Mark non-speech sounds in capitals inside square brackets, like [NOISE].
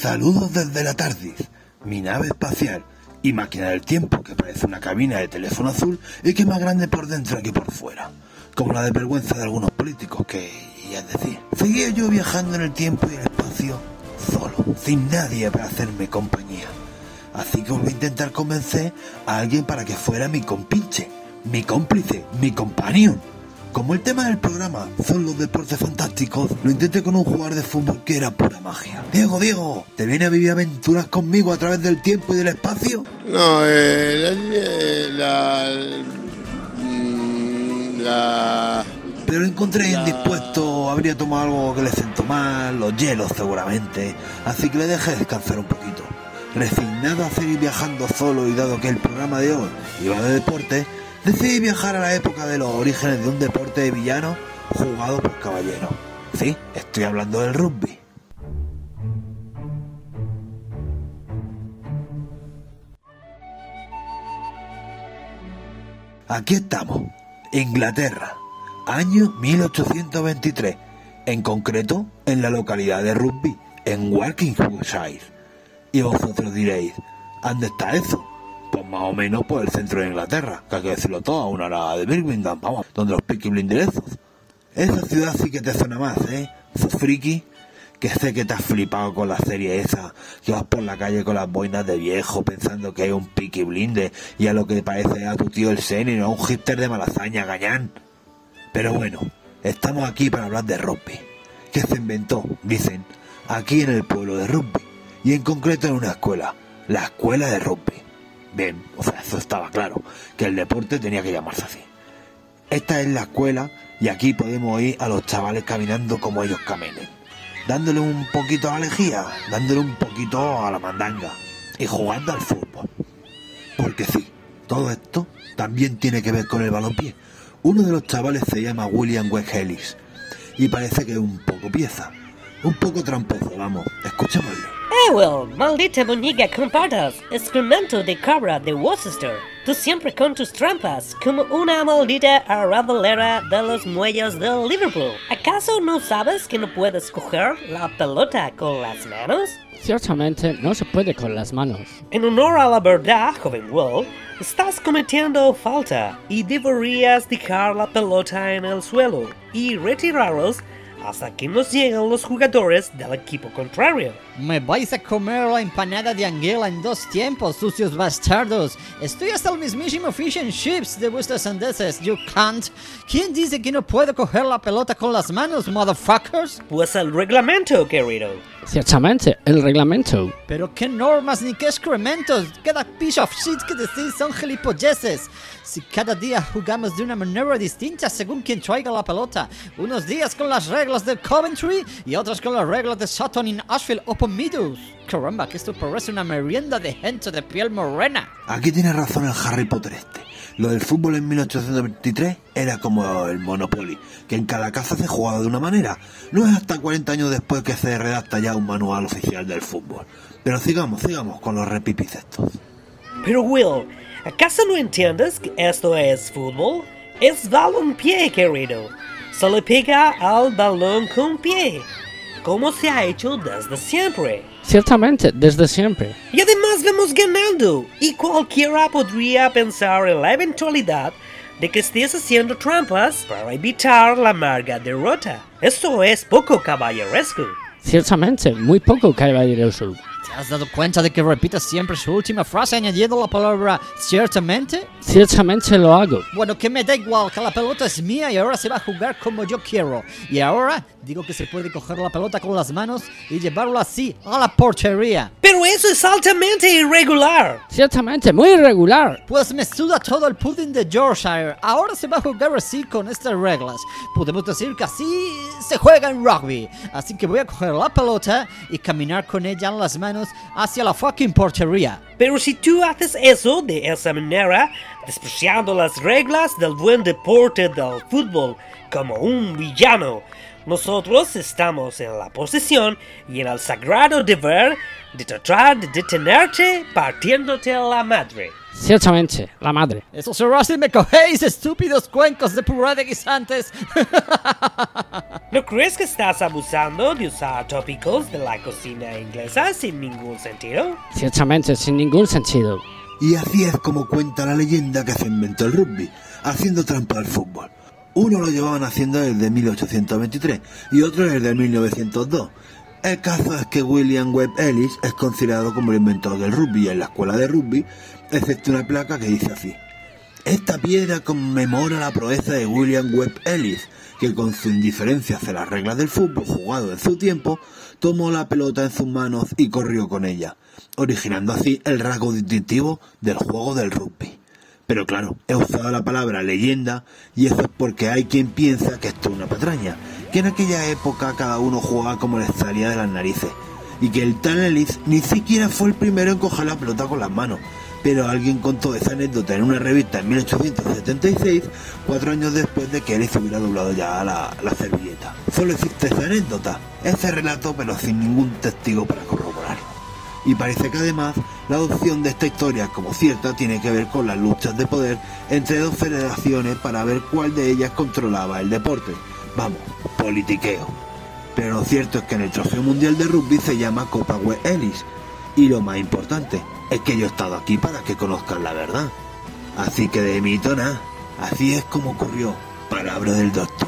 Saludos desde la TARDIS, mi nave espacial y máquina del tiempo que parece una cabina de teléfono azul y que es más grande por dentro que por fuera, como la de vergüenza de algunos políticos que, ya es decir, seguía yo viajando en el tiempo y el espacio solo, sin nadie para hacerme compañía. Así que voy a intentar convencer a alguien para que fuera mi compinche, mi cómplice, mi companion. Como el tema del programa son los deportes fantásticos, lo intenté con un jugador de fútbol que era pura magia. Diego, Diego, ¿te viene a vivir aventuras conmigo a través del tiempo y del espacio? No, eh, la, mm, la, Pero lo encontré indispuesto, habría tomado algo que le sentó mal, los hielos seguramente, así que le dejé descansar un poquito. Resignado a seguir viajando solo y dado que el programa de hoy iba de deporte, decidí viajar a la época de los orígenes de un deporte de villano jugado por caballeros. Sí, estoy hablando del rugby. Aquí estamos, Inglaterra, año 1823, en concreto en la localidad de Rugby, en Walkingshire. Y vosotros diréis, ¿dónde está eso? Pues más o menos por el centro de Inglaterra, que hay que decirlo todo, a una hora de Birmingham, vamos, donde los Peaky Blinderezos. Esa ciudad sí que te suena más, ¿eh? Sos friki, que sé que te has flipado con la serie esa, que vas por la calle con las boinas de viejo pensando que hay un Peaky Blinder y a lo que parece a tu tío el Seni, no a un hipster de malasaña, gañán. Pero bueno, estamos aquí para hablar de rugby, que se inventó, dicen, aquí en el pueblo de rugby, y en concreto en una escuela, la escuela de rugby. Bien, o sea, eso estaba claro, que el deporte tenía que llamarse así. Esta es la escuela y aquí podemos ir a los chavales caminando como ellos caminen, dándole un poquito a la lejía, dándole un poquito a la mandanga y jugando al fútbol. Porque sí, todo esto también tiene que ver con el balompié. Uno de los chavales se llama William West Ellis y parece que es un poco pieza, un poco tramposo, vamos, escuchémoslo. Eh, well, maldita muñeca con patas, excremento de cabra de Worcester. Tú siempre con tus trampas, como una maldita arrabalera de los muelles de Liverpool. ¿Acaso no sabes que no puedes coger la pelota con las manos? Ciertamente no se puede con las manos. En honor a la verdad, joven Will, estás cometiendo falta y deberías dejar la pelota en el suelo y retirarlos hasta que nos lleguen los jugadores del equipo contrario. Me vais a comer la empanada de anguila en dos tiempos, sucios bastardos. Estoy hasta el mismísimo fish and chips de vuestras sandeces, you can't. ¿Quién dice que no puedo coger la pelota con las manos, motherfuckers? Pues el reglamento, querido. Ciertamente, el reglamento. Pero qué normas ni qué excrementos. Cada piece of shit que decís son gilipolleces. Si cada día jugamos de una manera distinta según quien traiga la pelota. Unos días con las reglas de Coventry y otros con las reglas de Sutton in Ashfield upon Meadows. Caramba, que esto parece una merienda de gente de piel morena. Aquí tiene razón el Harry Potter este. Lo del fútbol en 1823 era como el Monopoly, que en cada casa se jugaba de una manera. No es hasta 40 años después que se redacta ya un manual oficial del fútbol. Pero sigamos, sigamos con los repipis estos. Pero Will, ¿acaso no entiendes que esto es fútbol? Es balón-pie, querido. Se le pega al balón con pie, como se ha hecho desde siempre. Ciertamente, desde siempre. Y además vamos ganando. Y cualquiera podría pensar en la eventualidad de que estés haciendo trampas para evitar la amarga derrota. Esto es poco caballeresco. Ciertamente, muy poco caballeroso. ¿Te has dado cuenta de que repite siempre su última frase añadiendo la palabra ciertamente? Ciertamente lo hago. Bueno, que me da igual, que la pelota es mía y ahora se va a jugar como yo quiero. Y ahora digo que se puede coger la pelota con las manos y llevarlo así a la portería. Pero eso es altamente irregular. Ciertamente, muy irregular. Pues me suda todo el pudding de Yorkshire. Ahora se va a jugar así con estas reglas. Podemos decir que así se juega en rugby. Así que voy a coger la pelota y caminar con ella en las manos hacia la fucking portería. Pero si tú haces eso de esa manera, despreciando las reglas del buen deporte del fútbol como un villano, Nosotros estamos en la posición y en el sagrado deber de tratar de detenerte partiéndote la madre. Ciertamente, la madre. Eso será si me cogéis, estúpidos cuencos de puré de guisantes. [LAUGHS] ¿No crees que estás abusando de usar tópicos de la cocina inglesa sin ningún sentido? Ciertamente, sin ningún sentido. Y así es como cuenta la leyenda que se inventó el rugby, haciendo trampa al fútbol. Uno lo llevaban haciendo desde 1823 y otro desde 1902. El caso es que William Webb Ellis es considerado como el inventor del rugby en la escuela de rugby, excepto una placa que dice así. Esta piedra conmemora la proeza de William Webb Ellis, que con su indiferencia hacia las reglas del fútbol jugado en su tiempo, tomó la pelota en sus manos y corrió con ella, originando así el rasgo distintivo del juego del rugby. Pero claro, he usado la palabra leyenda y eso es porque hay quien piensa que esto es una patraña, que en aquella época cada uno jugaba como les salía de las narices, y que el tal Ellis ni siquiera fue el primero en coger la pelota con las manos, pero alguien contó esa anécdota en una revista en 1876, cuatro años después de que Ellis hubiera doblado ya la, la servilleta. Solo existe esa anécdota, ese relato, pero sin ningún testigo para corroborarlo. Y parece que además la adopción de esta historia como cierta tiene que ver con las luchas de poder entre dos federaciones para ver cuál de ellas controlaba el deporte. Vamos, politiqueo. Pero lo cierto es que en el Trofeo Mundial de Rugby se llama Copa Webb Ellis. Y lo más importante es que yo he estado aquí para que conozcan la verdad. Así que de mito nada. Así es como ocurrió. Palabra del doctor.